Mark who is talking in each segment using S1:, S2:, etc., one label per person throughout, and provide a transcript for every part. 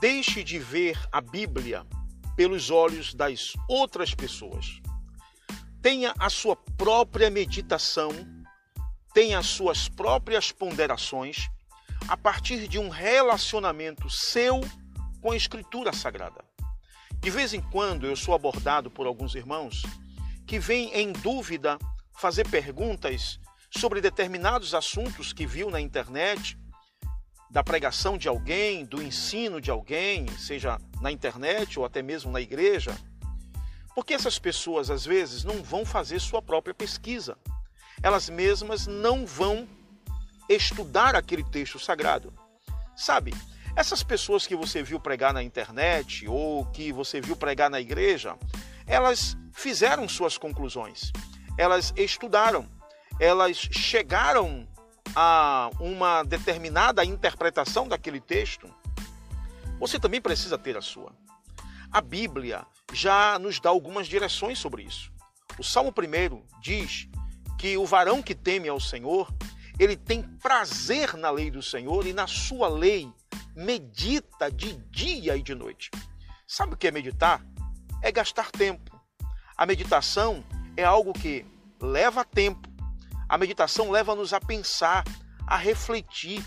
S1: Deixe de ver a Bíblia pelos olhos das outras pessoas. Tenha a sua própria meditação, tenha as suas próprias ponderações a partir de um relacionamento seu com a Escritura Sagrada. De vez em quando eu sou abordado por alguns irmãos que vêm em dúvida fazer perguntas sobre determinados assuntos que viu na internet, da pregação de alguém, do ensino de alguém, seja na internet ou até mesmo na igreja. Porque essas pessoas às vezes não vão fazer sua própria pesquisa. Elas mesmas não vão estudar aquele texto sagrado. Sabe, essas pessoas que você viu pregar na internet ou que você viu pregar na igreja, elas fizeram suas conclusões, elas estudaram, elas chegaram a uma determinada interpretação daquele texto. Você também precisa ter a sua. A Bíblia já nos dá algumas direções sobre isso. O Salmo 1 diz que o varão que teme ao Senhor, ele tem prazer na lei do Senhor e na sua lei medita de dia e de noite. Sabe o que é meditar? É gastar tempo. A meditação é algo que leva tempo. A meditação leva-nos a pensar, a refletir.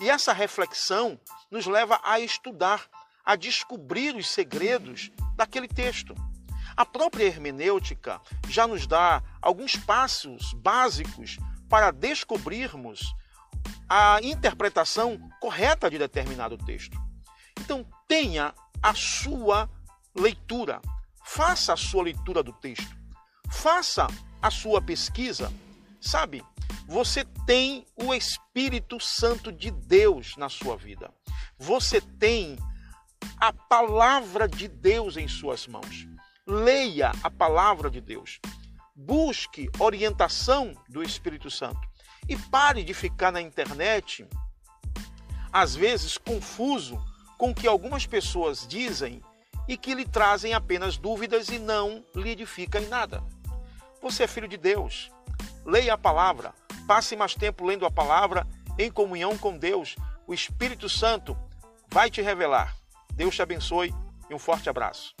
S1: E essa reflexão nos leva a estudar, a descobrir os segredos daquele texto. A própria hermenêutica já nos dá alguns passos básicos para descobrirmos a interpretação correta de determinado texto. Então, tenha a sua leitura, faça a sua leitura do texto, faça a sua pesquisa. Sabe, você tem o Espírito Santo de Deus na sua vida. Você tem a palavra de Deus em suas mãos. Leia a palavra de Deus. Busque orientação do Espírito Santo. E pare de ficar na internet, às vezes confuso com o que algumas pessoas dizem e que lhe trazem apenas dúvidas e não lhe edificam em nada. Você é filho de Deus. Leia a palavra, passe mais tempo lendo a palavra em comunhão com Deus. O Espírito Santo vai te revelar. Deus te abençoe e um forte abraço.